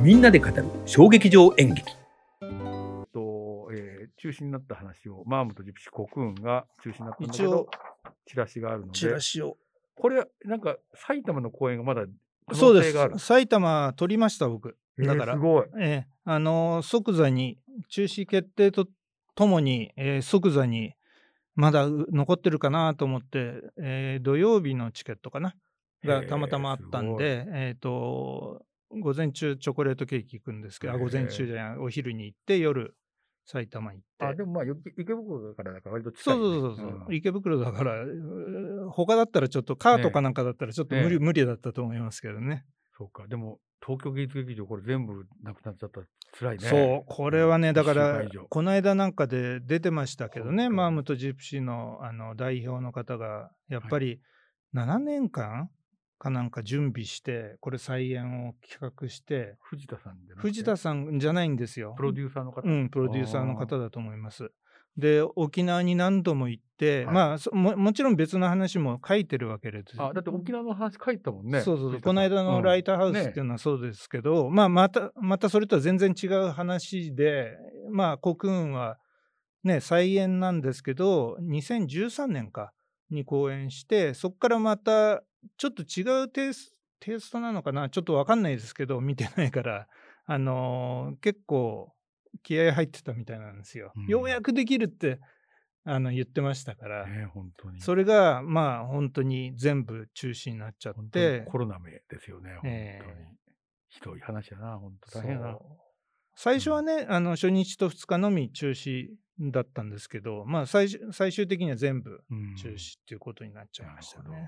みんなで語る衝撃場演劇と、えー中止になった話を、マームとジプシーコクーンが中止になったんだけ一応ど、チラシがあるのでチラ、シを。これ、なんか埼玉の公演がまだ可そうで能性がある。す。埼玉取りました、僕。だからえーすごい。ええあのー即座に、中止決定とともに、えー即座に、まだう残ってるかなと思って、えー土曜日のチケットかながたまたまあったんで、えっ、と、午前中チョコレートケーキ行くんですけど、午前中じゃない、お昼に行って、夜、埼玉行って。あ、でもまあ、よ池袋だからだから割と近そいうね、そうそうそう、ん。池袋だから、う他だったらちょっと、カートかなんかだったらちょっと無理,、ね無理だったと思いますけどね。そうか。でも、東京芸術劇場、これ全部なくなっちゃったら辛いね。そう、これはね、だからこの間なんかで出てましたけどね、マームとジプシーのあの代表の方が、やっぱり7年間かなんか準備して、これ再演を企画して、藤田さんじゃなくて？藤田さんじゃないんですよ。プロデューサーの方？うん、プロデューサーの方だと思います。で、沖縄に何度も行って、はいまあそも、もちろん別の話も書いてるわけです。あ、だって沖縄の話書いたもんね。そうそうそう、この間のライターハウスねっていうのはそうですけど、まあ、また、またそれとは全然違う話で、まあ、コクーンはね、再演なんですけど、2013年かに公演して、そこからまた、ちょっと違うテイステイストなのかな、ちょっとわかんないですけど、見てないから、あのー結構気合入ってたみたいなんですよ。うんようやくできるってあの言ってましたから。ね、本当に。それが、まあ、本当に全部中止になっちゃって、コロナ名ですよね、本当に。ええひどい話やな、本当大変やな。最初はね、あの初日と2日のみ中止だったんですけど、まあ最終最終的には全部うん中止っていうことになっちゃいましたね。ほど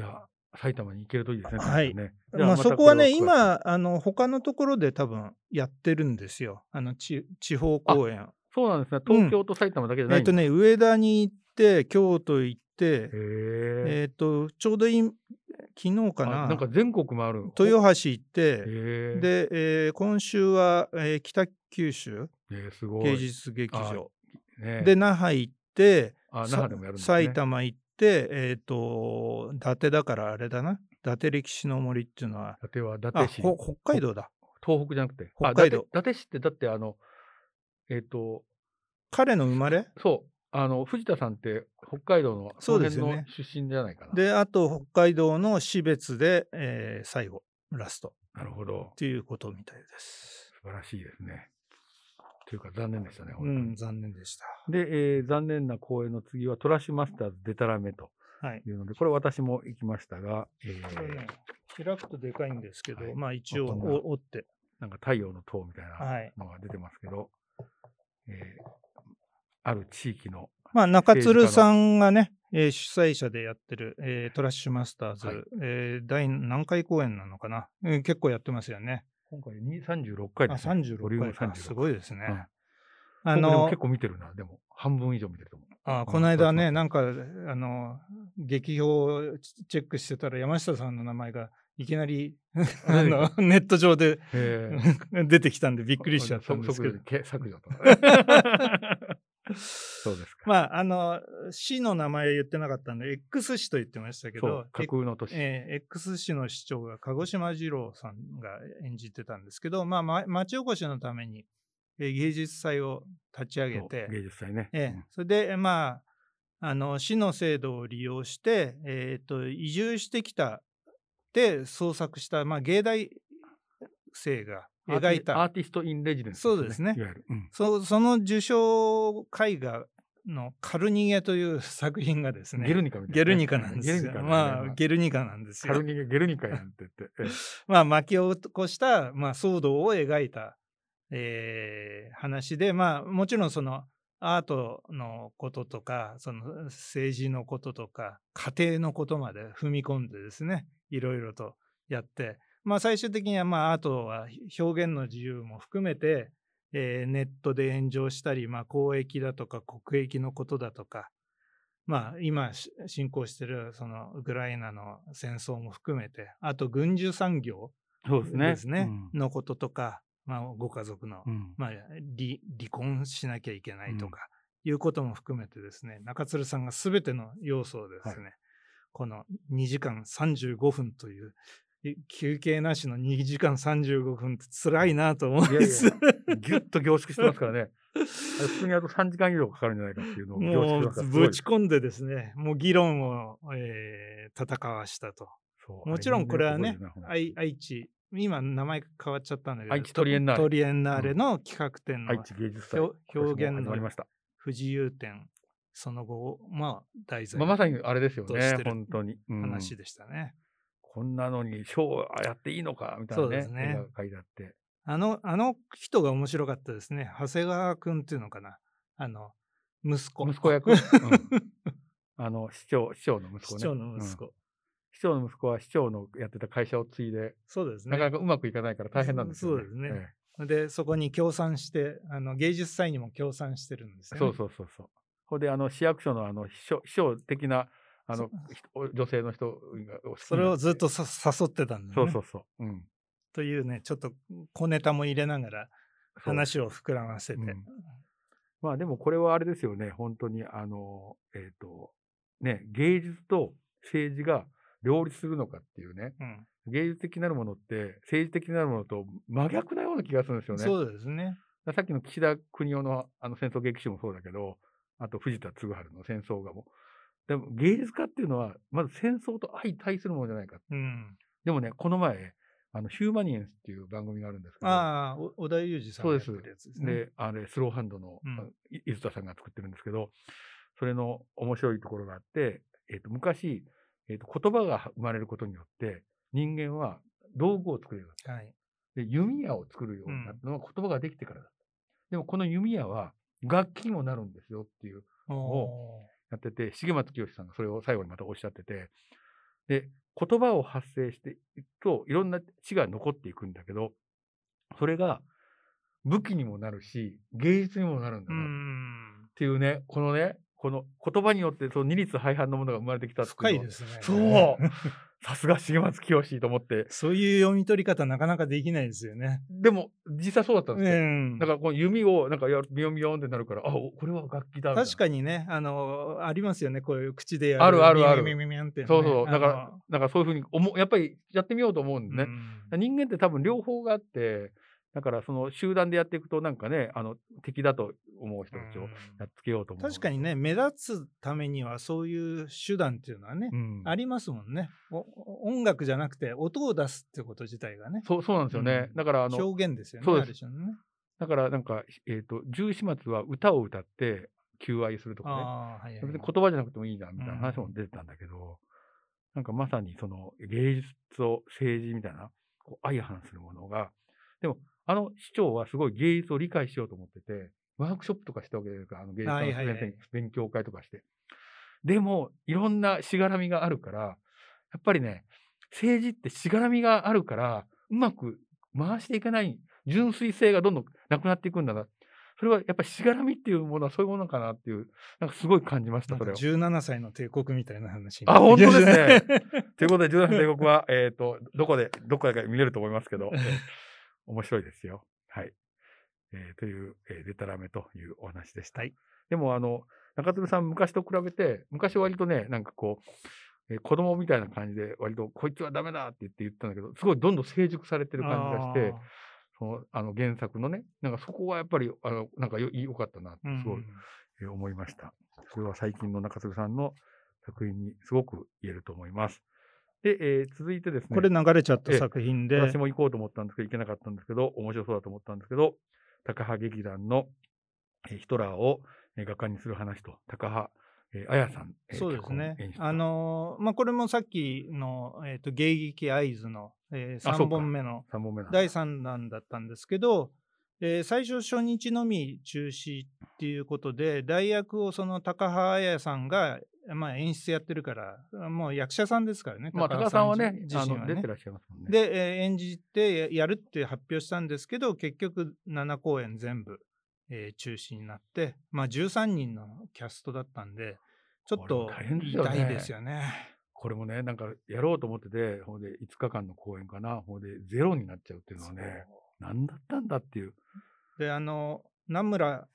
じゃあ、埼玉に行けるといいですね。はいねまあ、たそこはね、今、あの他のところで多分やってるんですよ。あのち地方公演。そうなんですね。東京と埼玉だけじゃないんだえっとね、上田に行って、京都行って、へえ。えっと、ちょうどいい昨日かあな、なんか全国もある。豊橋行って。で、えー今週は、えー北九州えーすごい。芸術劇あ場。ね、で、那覇行って、あ、那さ覇でもやるんですね。埼玉行って、えっ、と、伊達だからあれだな。伊達歴史の森っていうのは、伊達は伊あ、達市。ほ北海道だ。東北じゃなくて。北海道あ伊達伊達市ってだってあの、えっ、と、彼の生まれ？そう、あの、藤田さんって北海道のそうですよね出身じゃないかな。で、あと北海道の標別で、えー最後、ラストなるほどっ。ていうことみたいです。素晴らしいですね。というか残念でしたね、う本当に。ん、残念でした。で、えー残念な公演の次はトラッシュマスターズデタラメとはい。いうので、これ私も行きましたが、えーね、開くとでかいんですけど、はいまあ一応、折って。なんか太陽の塔みたいはいなのが出てますけど、えーある地域の、まあ、中鶴さんがね、えー主催者でやってる、えートラッシュマスターズ、はいえー第何回公演なのかな、えー結構やってますよね。今回に36回あ、です、ね。ボリュ36ーム36回か。すごいですね。うんあの結構見てるな、でも半分以上見てると思う。あうんこの間ね、なんか、あの、劇表をチェックしてたら、山下さんの名前がいきなりあのネット上でえ 出てきたんでびっくりしちゃったんですけど。削除と。そうですか。まあ、あの、市の名前言ってなかったんで、X 市と言ってましたけど架空の都市。えー X 市の市長が鹿児島二郎さんが演じてたんですけど、まあ、ま町おこしのために、えー芸術祭を立ち上げて、芸術祭ね。ええそれで、まあ、あの市の制度を利用して、えー、と移住してきたで創作した、まあ、芸大生がうん描いたアーティスト・イン・レジデンス、そうですねいわゆる。うんそその受賞絵画の「カルニゲ」という作品がですねゲルニカみたいなね。ゲルニカなんですよ。ゲルニカだねまあ、ゲルニカなんですよカル。ニゲ、ゲルニカやんって言って。ええまあ、巻き起こした、まあ、騒動を描いた、えー話で、まあ、もちろんそのアートのこととか、その政治のこととか、家庭のことまで踏み込んでですね、いろいろとやって、まあ、最終的には、まあ、アートは表現の自由も含めて、えーネットで炎上したり、まあ、公益だとか国益のことだとか、まあ、今し進行しているそのウクライナの戦争も含めて、あと軍需産業ですね。ね、うん。のこととか、まあ、ご家族の、うん。まあ、離離婚しなきゃいけないとか、いうことも含めてですね、中鶴さんが全ての要素をですね、この2時間35分というい休憩なしの2時間35分って辛いなと思いいやいます。や、ぎゅっと凝縮してますからね。普通にあと3時間以上かかるんじゃないかっていうのを凝縮ぶち込んでですね、もう議論を、えー戦わしたと。もちろんこれはね愛愛知、今名前変わっちゃったんだけど、愛知トリエンナーレトリエンナーレの企画展の愛知芸術祭。表表現今年も始まりました。不自由展、その後を、まあ、題材まあ、まさにあれですよね本当に。うん話でしたね。こんなのにショーやっていいのか？みたいなねね書いてあって。あの、あの人が面白かったですね。長谷川君っていうのかな？あの、息子。息子役、うん あの市長市長の息子ね。市長の息子。うん市長の息子は市長のやってた会社を継いで、そうですね。なかなかうまくいかないから大変なんですよね。そうですねええで、そこに協賛して、あの芸術祭にも協賛してるんですよ、ね。そうそうそうそう。ほんで、あの、市役所のあの、秘書、秘書的な、あの、人女性の人がそれをずっとさ誘ってたんだよね。そうそうそう。うん。というね、ちょっと小ネタも入れながら話を膨らませて。うんまあでもこれはあれですよね、本当に、あの、えっ、と、ね、芸術と政治が両立するのかっていうね、うん芸術的なるものって政治的なるものと真逆なような気がするんですよね。そうですね。さっきの岸田邦夫のあの戦争劇集もそうだけど、あと藤田嗣治の戦争画も。でも芸術家っていうのは、まず戦争と相対するものじゃないか。うん。でもね、この前、あのヒューマニエンスっていう番組があるんですけど、ああ、お小田裕二さんがやってそうでするやつですね。で、あれ、スローハンドの、う伊豆田さんが作ってるんですけど、それの面白いところがあって、えっ、と、昔、えっ、と、言葉が生まれることによって、人間は道具を作れるはい。た。で、弓矢を作るようになったのは言葉ができてからだった。でも、この弓矢は楽器にもなるんですよっていうおやってて、重松清さんがそれを最後にまたおっしゃってて、で、言葉を発生していくと、いろんな知が残っていくんだけど、それが武器にもなるし、芸術にもなるんだなっん。ていうね、このね、この言葉によってその二律背反のものが生まれてきたっていう深いですね。そうさすが重松清と思って。そういう読み取り方なかなかできないですよね。でも、実際そうだったんですよ。うんだからこの弓をなんかやビヨンビヨンってなるから、あ、おこれは楽器だ。確かにね、あの、ありますよね、こういう口でやる。あるあるあるミミミミミミってね、そうそう。だからだからそういうふうにやっぱりやってみようと思うんでね。うん人間って多分両方があって、だからその集団でやっていくとなんかね、あの敵だと思う人たちをやっつけようと思う。確かにね、目立つためにはそういう手段っていうのはね、うん、ありますもんねお。音楽じゃなくて音を出すってこと自体がね、そうそうなんですよね。うんだからあの、表現ですよね。そうですね。だからなんか、えっ、と、十四末は歌を歌って求愛するとかね。はいはい言葉じゃなくてもいいじゃんみたいな話も出てたんだけど、なんかまさにその芸術と政治みたいな、こう相反するものが、でも、あの市長はすごい芸術を理解しようと思ってて、ワークショップとかしたわけですから、あの芸術はいはいはいの先生に勉強会とかして。でも、いろんなしがらみがあるから、やっぱりね、政治ってしがらみがあるから、うまく回していけない、純粋性がどんどんなくなっていくんだな。それはやっぱりしがらみっていうものはそういうものかなっていう、なんかすごい感じました、それを。17歳の帝国みたいな話にあ本当ですね。ということで、17歳帝国は、えっ、と、どこで、どこでか見れると思いますけど、え ー面白いですよ。はい。えーという、えーデタラメというお話でした。はいでも、あの、中鶴さん、昔と比べて、昔割とね、なんかこう、えー子供みたいな感じで、割と、こいつはダメだって言って言ったんだけど、すごいどんどん成熟されてる感じがして、その、あの、原作のね、なんかそこはやっぱり、あの、なんかよ良かったなってすごい、えー思いました。それは最近の中鶴さんの作品にすごく言えると思います。で、えー続いてですね。これ流れちゃったええ。作品で、私も行こうと思ったんですけど、行けなかったんですけど、面白そうだと思ったんですけど、高羽劇団の、えーヒトラーを、えー画家にする話と、高羽、えー彩さん、えーそうですね。あのーまあ、これもさっきの、えー、と芸劇合図の、えあそうか。3本目の3本目第3弾だったんですけど、えー最初初日のみ中止っていうことで代役をその高羽彩さんが、まあ、演出やってるからもう役者さんですからねまあ、高羽さんはね、自身はね出てらっしゃいますもんね。で、えー演じてややるって発表したんですけど結局7公演全部、えー中止になって、まあ、13人のキャストだったんでちょっとも大変ですよね痛いですよね。これもね、なんかやろうと思ってて、ほんで5日間の公演かな、ほんでゼロになっちゃうっていうのはね、何だったんだっていう。で、あの、名村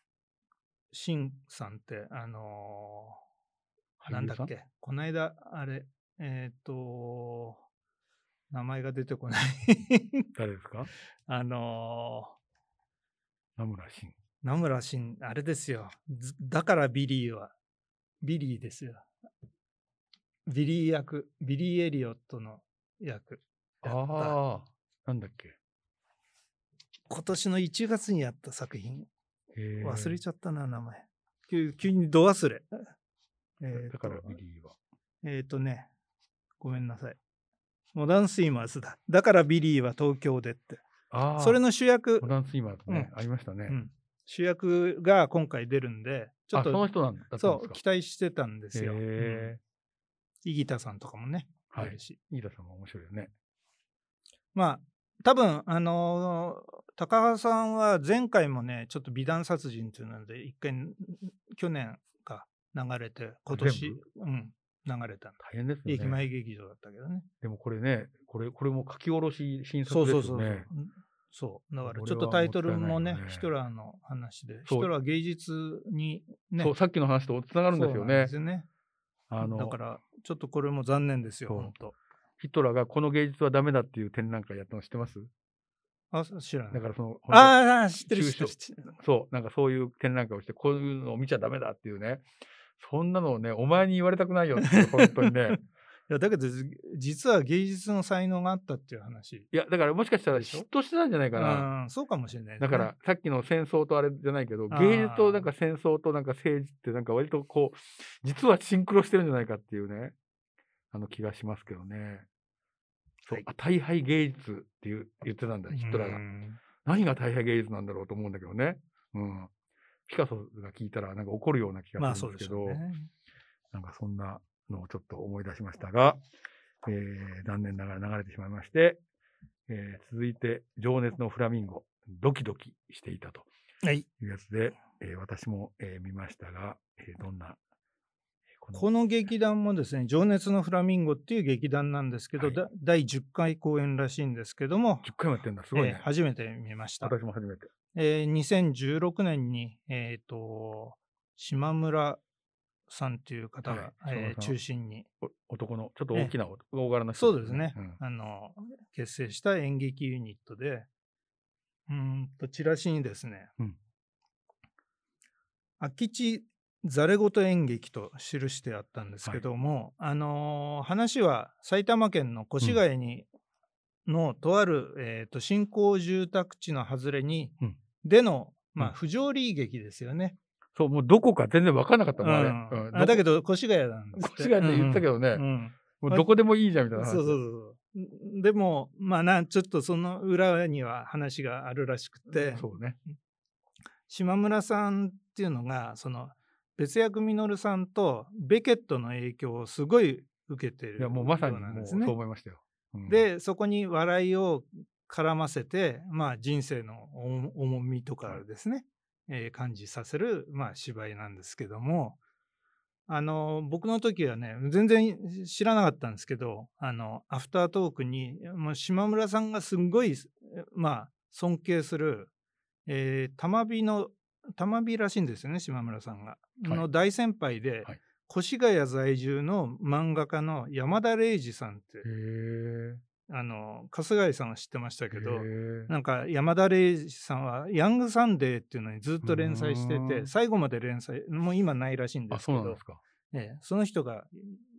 真さんって、あのーなんだっけ、この間、あれ、えっ、と、名前が出てこない。誰ですか？あの名村真。ー、名村真、あれですよ。ずだからビリーは、ビリーですよ。ビリー役、ビリー・エリオットの役。ああ、なんだっけ？今年の1月にやった作品。忘れちゃったな、名前。急急にど忘れ。えーとだからビリーは。えっ、とね、ごめんなさい。モダンスイマーズだ。だからビリーは東京でって。ああ、それの主役モ、ダンスイマーズね、うんありましたね。うん主役が今回出るんで、ちょっあ、そのと、人なんだったんそう、ですか？期待してたんですよ。うんへイギタさんとかもね、はい出るし。え。飯田さんも面白いよね。まあ、多分あのー高橋さんは前回もね、ちょっと美談殺人っていうので、一回、去年か流れて、今年全、うん、流れたんだ。大変ですよね。駅前劇場だったけどね。でもこれね、これ、これも書き下ろし新そ作ですようそうそうそうね。。そう。だからちょっとタイトルもねヒトラーの話で、ヒトラー芸術にね、そう、さっきの話とつながるんですよそうで。すよねあのだから、ちょっとこれも残念ですよ、本当。ヒトラーがこの芸術はダメだっていう展覧会やったの知ってます？あ、知らない。だからその、ああ、知ってる、知ってる。そう、なんかそういう展覧会をして、こういうのを見ちゃダメだっていうね。そんなのをね、お前に言われたくないよって、本当にね。いや、だけど、じ実は芸術の才能があったっていう話。いや、だからもしかしたら嫉妬してたんじゃないかな。うん、そうかもしれないね、だから、さっきの戦争とあれじゃないけど、芸術となんか戦争となんか政治ってなんか割とこう、実はシンクロしてるんじゃないかっていうね、あの気がしますけどね。そう、はいあ大敗芸術って言ってたんだ、ヒトラーがう。ん何が大敗芸術なんだろうと思うんだけどね。うん。ピカソが聞いたらなんか怒るような気がするですけど、しょうね。なんかそんなのをちょっと思い出しましたが、えー残念ながら流れてしまいまして、えー続いて、情熱のフラミンゴ、ドキドキしていたとはい。いうやつで、えー私も、えー見ましたが、えーどんな、えーここの劇団もですね、情熱のフラミンゴっていう劇団なんですけど、はい。だ第10回公演らしいんですけども、10回もやってんだ、すごいえーね。初めて見ました。私も初めて。えー2016年に、えっ、と、島村さんという方が、はい。えー中心に、お男の、ちょっと大きな、大柄な人そうですね、うん。あの、結成した演劇ユニットで、うーんと、チラシにですね、うん。空き地ざれ言演劇と記してあったんですけども、あのー話は埼玉県の越谷に、のとある、えー、と新興住宅地の外れに、うん。での、まあ、うん。不条理劇ですよね。そう、もうどこか全然分かんなかった。うん。だけどど、越谷なんですこ、越谷って言ったけどね、うん。うん。もうどこでもいいじゃんみたいな話。そうそうそう。でも、まあな、ちょっとその裏には話があるらしくて、そうね。島村さんっていうのが、その別役稔さんとベケットの影響をすごい受けてるいや、もうまさにもうそう。思いましたよ。うん、で、そこに笑いを絡ませて、まあ人生の重重みとかですね、えー感じさせる、まあ芝居なんですけども、あの、僕の時はね、全然知らなかったんですけど、あの、アフタートークに、もう島村さんがすんごい、まあ、尊敬する、えー、玉美の、玉美らしいんですよね、島村さんが。はいの大先輩で、はい越谷在住の漫画家の山田礼二さんって。あの、春日井さんは知ってましたけど、なんか山田礼二さんはヤングサンデーっていうのにずっと連載してて、最後まで連載、もう今ないらしいんであ、すけどそうなんです、か。ええその人が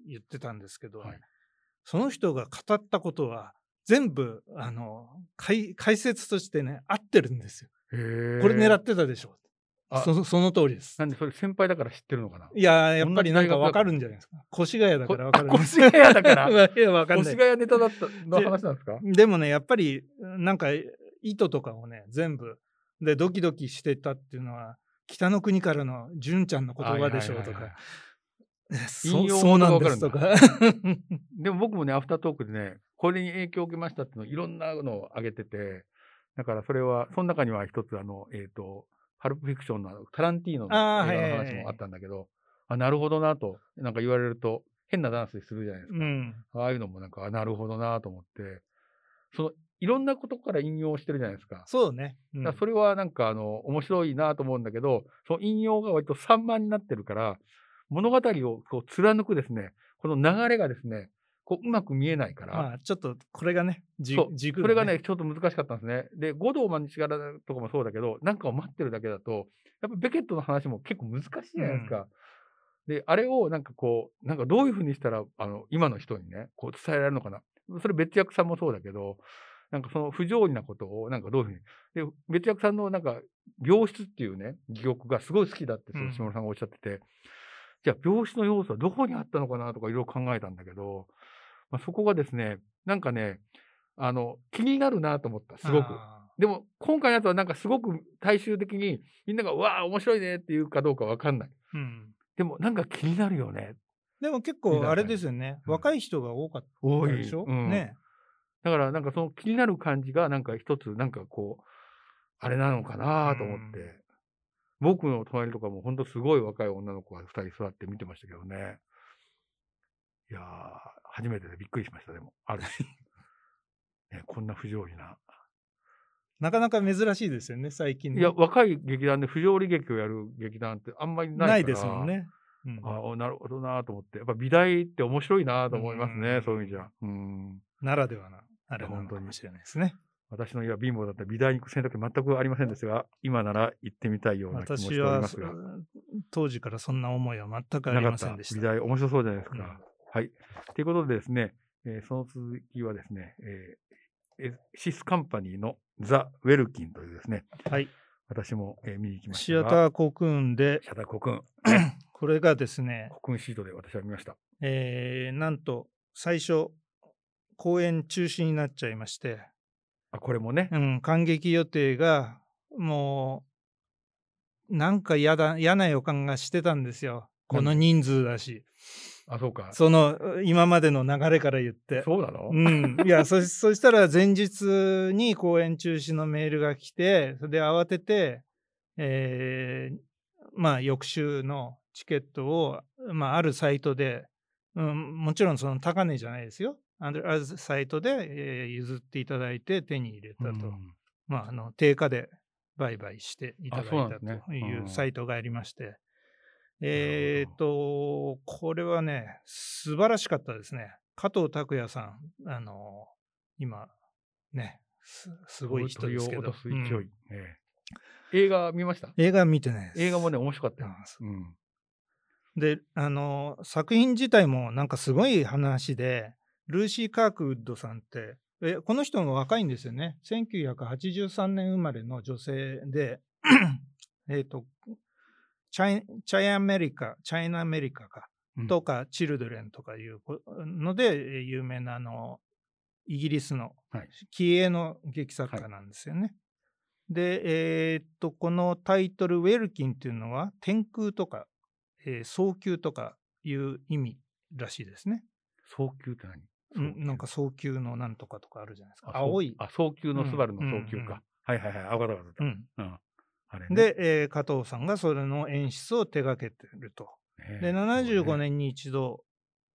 言ってたんですけど、はいその人が語ったことは全部、あの、解解説としてね、合ってるんですよ。これ狙ってたでしょ。あそ その通りです。なんでそれ先輩だから知ってるのかな？いやー、やっぱりなんかわかるんじゃないですか。越谷だこからわかるあ 越谷だから？いや、わかんない越。谷ネタだったの話なんですか？でもね、やっぱり、なんか、意図とかをね、全部、で、ドキドキしてたっていうのは、北の国からの純ちゃんの言葉でしょうとかはい、そ引用そうなんですとか。でも僕もね、アフタートークでね、これに影響を受けましたっていうのをいろんなのを挙げてて、だからそれは、その中には一つあの、えっ、と、パルプフィクションのタランティーノの映画の話もあったんだけど、あ、なるほどなと、なんか言われると、変なダンスするじゃないですか。うん。ああいうのもなんか、あなるほどなと思って、その、いろんなことから引用してるじゃないですか。そうね。うんそれはなんかあの面白いなと思うんだけど、その引用が割と散漫になってるから、物語をこう貫くですね、この流れがですね、こううまく見えないから、まあ、ちょっとこれがね、じ軸それがね、ちょっと難しかったんですね。で、五道万日柄とかもそうだけど、なんかを待ってるだけだと、やっぱベケットの話も結構難しいじゃないですか。で、あれをなんかこう、なんかどういうふうにしたら、あの、今の人にね、こう伝えられるのかな。それ別役さんもそうだけど、なんかその不条理なことを、なんかどういうふうに。で、別役さんのなんか、病室っていうね、戯曲がすごい好きだって、その下村さんがおっしゃってて、じゃあ病室の要素はどこにあったのかなとかいろいろ考えたんだけど、まあ、そこがですね、なんかね、あの、気になるなと思った、すごく。あでも、今回のやつはなんかすごく大衆的にみんなが、うわあ、面白いねっていうかどうかわかんない。ーうん。でも、なんか気になるよね。でも結構あれですよね、うん。若い人が多かった多い。でしょ、うん。ね。だから、なんかその気になる感じが、なんか一つ、なんかこう、あれなのかなと思って、うん。僕の隣とかも本当すごい若い女の子が二人座って見てましたけどね。いやー、初めてでびっくりしました、でも。ある日。ね、こんな不条理な。なかなか珍しいですよね、最近ねいや、若い劇団で不条理劇をやる劇団ってあんまりない。ないですもん。ね。うんああ、なるほどなと思って。やっぱ美大って面白いなと思いますね、うんそういう意味じゃ。うん。ならではな、あれなの本当にかもしれないですね。私の家は貧乏だったら美大に行く選択肢全くありませんですが、今なら行ってみたいような気もしており私はますが。当時からそんな思いは全くありませんでした。美大面白そうじゃないですか。うんはい。ということでですね、えーその続きはですね、えーエシスカンパニーのザ・ウェルキンというですね、はい。私も、えー見に行きましたシアが。ターコクーンで、シアターコクーン。これがですね、コクーンシートで私は見ました。えーなんと最初、公演中止になっちゃいまして、あ、これもね。うん、感激予定が、もう、なんか嫌だ、嫌な予感がしてたんですよ。この人数だし。あ、そうか。その、今までの流れから言って。そうなの、うん、いや そそしたら前日に公演中止のメールが来てそれで慌てて、えーまあ翌週のチケットを、まあ、あるサイトで、うん、もちろんその高値じゃないですよ。あるサイトで、えー譲っていただいて手に入れたと、うん。まあ、あの定価で売買していただいたといううん。サイトがありまして、えっ、と、これはね、素晴らしかったですね。加藤拓也さん、あの、今、ね、すすごい人ですけどす勢い。うんええ映画見ました？映画見てないです。映画もね、面白かったよ。うんうん。で、あの、作品自体もなんかすごい話で、ルーシー・カークウッドさんって、えこの人も若いんですよね。1983年生まれの女性で、えっと、チャイチャイアメリカ、チャイナアメリカか、うんとか、チルドレンとかいうこので、えー有名なあの、イギリスのはい気鋭の劇作家なんですよね。で、えーっと、このタイトル、ウェルキンっていうのは、天空とか、えー早急とかいう意味らしいですね。早急って何？うん、なんか早急のなんとかとかあるじゃないですか。あ青い。あ、早急のスバルのうん早急か。うんうんはいはいはい。あ、わかったわかった。うん、うん。ね、で、えー加藤さんがそれの演出を手掛けてると。ねで、75。そうね年に一度、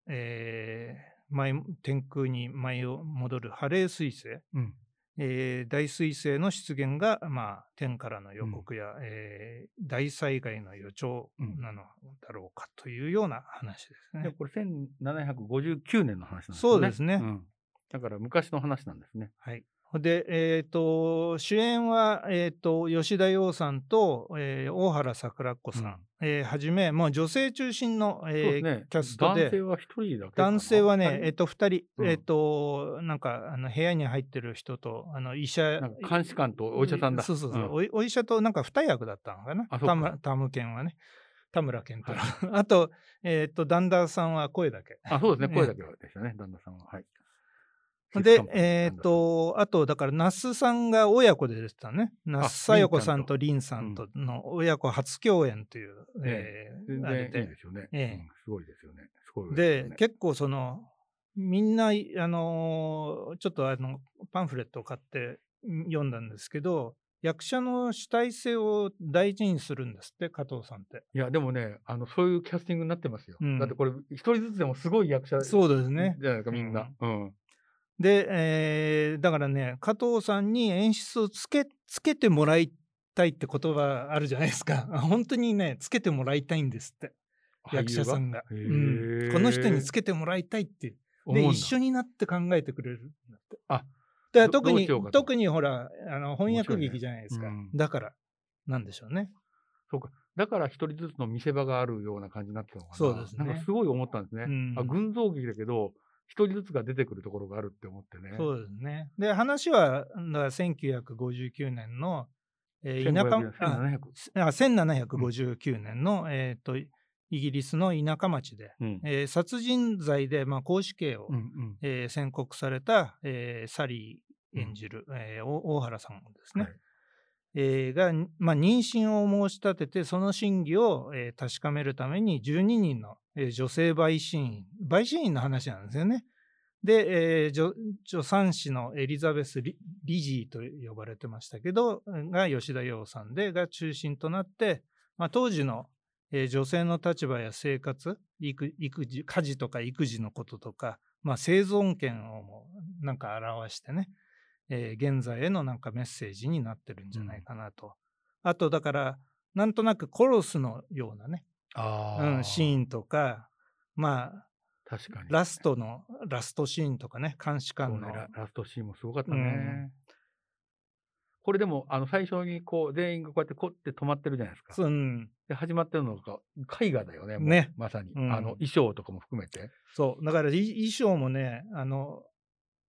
えー舞天空に舞を戻るハレー彗星、うん。えー大彗星の出現が、まあ、天からの予告や、えー大災害の予兆なのだろうかというような話ですね。で、これ1759年の話なんですね。そうですねんだから昔の話なんですね。はい。で、えっ、と、主演は、えっ、と、吉田羊さんと、えー大原桜子さん、うんえーはじめ、もう女性中心の、えーね。キャストで、男性は一人だけ。男性はね、えっと、二人、うんえっと、なんか、あの、部屋に入ってる人と、あの、医者、監視官とお医者さんだ。そうそうそう、んおいお医者となんか二役だったのかな。あ田村田村健はね。田村健太郎。あと、えっと、ダンダーさんは声だけ。あ、そうですね。ね 声だけでしたね、旦那さんは。はい。で、えっ、と、あと、だから、那須さんが親子で出てたね。那須さよ子さんと凛さんとの親子初共演という、えー全あれいいで。すよね。ええうんすごいですよね。すごいで、ね結構その、みんな、あのーちょっとあの、パンフレットを買ってん読んだんですけど、役者の主体性を大事にするんですって、加藤さんって。いや、でもね、あの、そういうキャスティングになってますよ。うんだってこれ、一人ずつでもすごい役者そうですね。じゃないですか、みんな。うん。で、えーだからね、加藤さんに演出をつけ、つけてもらいたいって言葉あるじゃないですか。本当にね、つけてもらいたいんですって、役者さんが。俳うん、この人につけてもらいたいって。で、一緒になって考えてくれるんだって。あだから特に特にほら、あの翻訳劇じゃないですか。うんだから、なんでしょうね。そうか。だから一人ずつの見せ場があるような感じになってたのかな。そうですねなんかすごい思ったんですね。うんあ群像劇だけど、一人ずつが出てくるところがあるって思ってね。そうですね。で、話は、だから1959年の、えー田舎1500あ1700。あ1759年の、えーとイギリスの田舎町で、うん。えー殺人罪で、まあ、公死刑を、うんうん。えー宣告された、えーサリー演じる、えーお大原さんですね、はいえーが、まあ、妊娠を申し立ててその真偽を、えー確かめるために12人の、えー女性陪審員陪審員の話なんですよね。で、えー助助産師のエリザベス・リリジーと呼ばれてましたけどが吉田洋さんでが中心となって、まあ、当時の、えー女性の立場や生活育育児家事とか育児のこととか、まあ、生存権をもなんか表してね、えー現在へのなんかメッセージになってるんじゃないかなと。あとだからなんとなくコロスのようなね、うん、シーンとかまあ確かに。ラストのラストシーンとかね監視官の、ねララストシーンもすごかったね。うんこれでも、あの、最初にこう、全員がこうやってこって止まってるじゃないですか。そううんで、始まってるのが、絵画だよね。ねまさに。うんあの、衣装とかも含めて。そうだからい衣装もねあの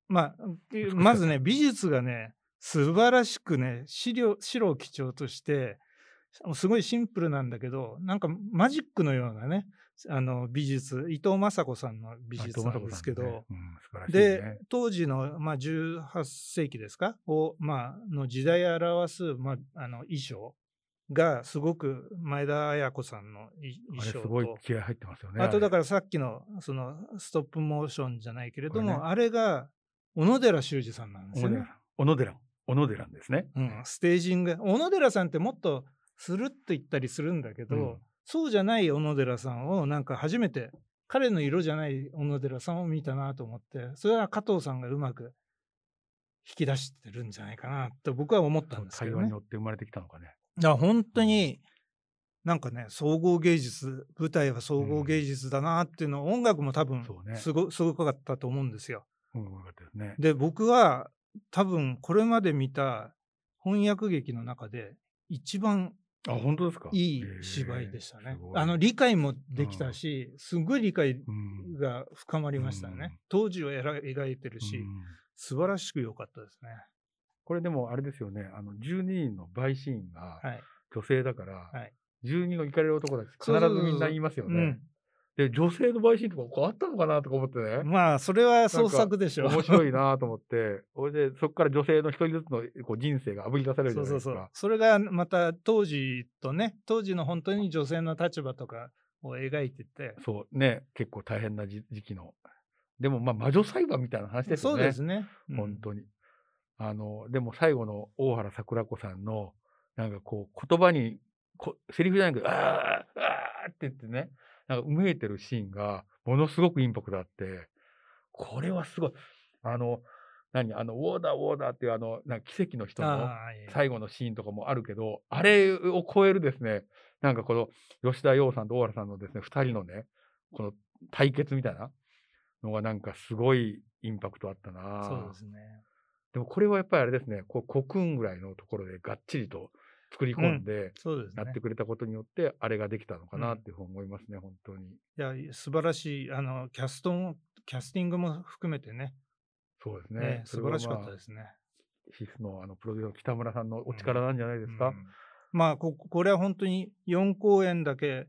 まあまずね美術がね素晴らしくね資料白を基調としてすごいシンプルなんだけどなんかマジックのようなねあの美術伊藤雅子さんの美術なんですけど、でね。当時の、まあ、18世紀ですかを、まあの時代を表す、まあ、あの衣装がすごく前田綾子さんのいあれす衣装とごい気合入ってますよね。あとだかからさっきのそのストップモーションじゃないけれども、これねあれが小野寺修二さんなんですよね。小野寺。小野寺ですね。うん、ステージング小野寺さんってもっとスルッと言ったりするんだけど、うんそうじゃない小野寺さんをなんか初めて彼の色じゃない小野寺さんを見たなと思ってそれは加藤さんがうまく引き出してるんじゃないかなと僕は思ったんですけどね会話に。よって生まれてきたのかね。だから本当になんかね総合芸術舞台は総合芸術だなっていうの、音楽も多分そうねすごすごかったと思うんですよ。ね。で僕は多分これまで見た翻訳劇の中で一番あ、本当ですか？いい芝居でしたね。あの理解もできたし、すごい理解うん。が深まりましたね。うん。当時を描いてるし、うん。素晴らしく良かったですね。これでもあれですよね、あの12人の陪審員がはい。女性だから、はい。12人の行かれる男たち必ずみんな言いますよね。うんで、女性の陪審とかこうあったのかなとか思ってね、まあそれは創作でしょう。面白いなと思って、それでそこから女性の一人ずつのこう人生があぶり出されるじそうそうそうゃないですか。。それがまた当時とね、当時の本当に女性の立場とかを描いてて、そうね、結構大変な時時期の。でもまあ魔女裁判みたいな話ですよね。そうですね。うん本当に。あの、でも最後の大原桜子さんの、なんかこう、言葉に、こセリフじゃないけど、あーあーって言ってね、なんかうめいてるシーンが、ものすごくインパクトあって、これはすごい。あの、何あの、ウォーダー、ウォーダーっていうあの、なんか奇跡の人の最後のシーンとかもあるけど、あれを超えるですね、なんかこの吉田洋さんと大原さんのですね、二人のね、この対決みたいなのがなんかすごいインパクトあったなそうですね。でもこれはやっぱりあれですね、こうコクーンぐらいのところでがっちりと作り込んで、やって。くれたことによって、あれができたのかなうんっていうふうに思いますね、本当に。いや、素晴らしい、あの、キャストも、キャスティングも含めてね、そうですね。ね素晴らしかったですすね。シスのあのプロデューサーの北村さんのお力なんじゃないですか？うんまあこ、これは本当に4公演だけ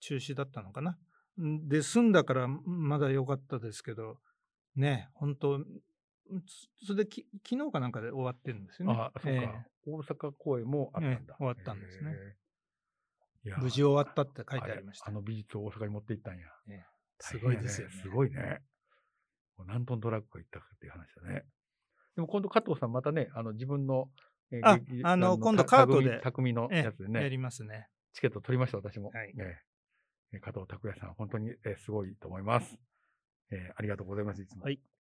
中止だったのかな。んで、済んだからまだ良かったですけど、ね、本当、そそれでき昨日かなんかで終わってるんですよね。あそうか、え大阪公演もあったんだ。ええ終わったんですね無事終わったって書いてありました。あの美術を大阪に持って行ったんや。ええすごいですよね。すごいね。何トントラックが行ったかっていう話だね。でも今度加藤さんまたね、あの自分の、えーあ劇あの今度たカートで匠匠のええやつでね、やりますね。チケット取りました、私も。はいええ加藤拓也さん、本当に、えーすごいと思います。えーありがとうございます、いつも。はい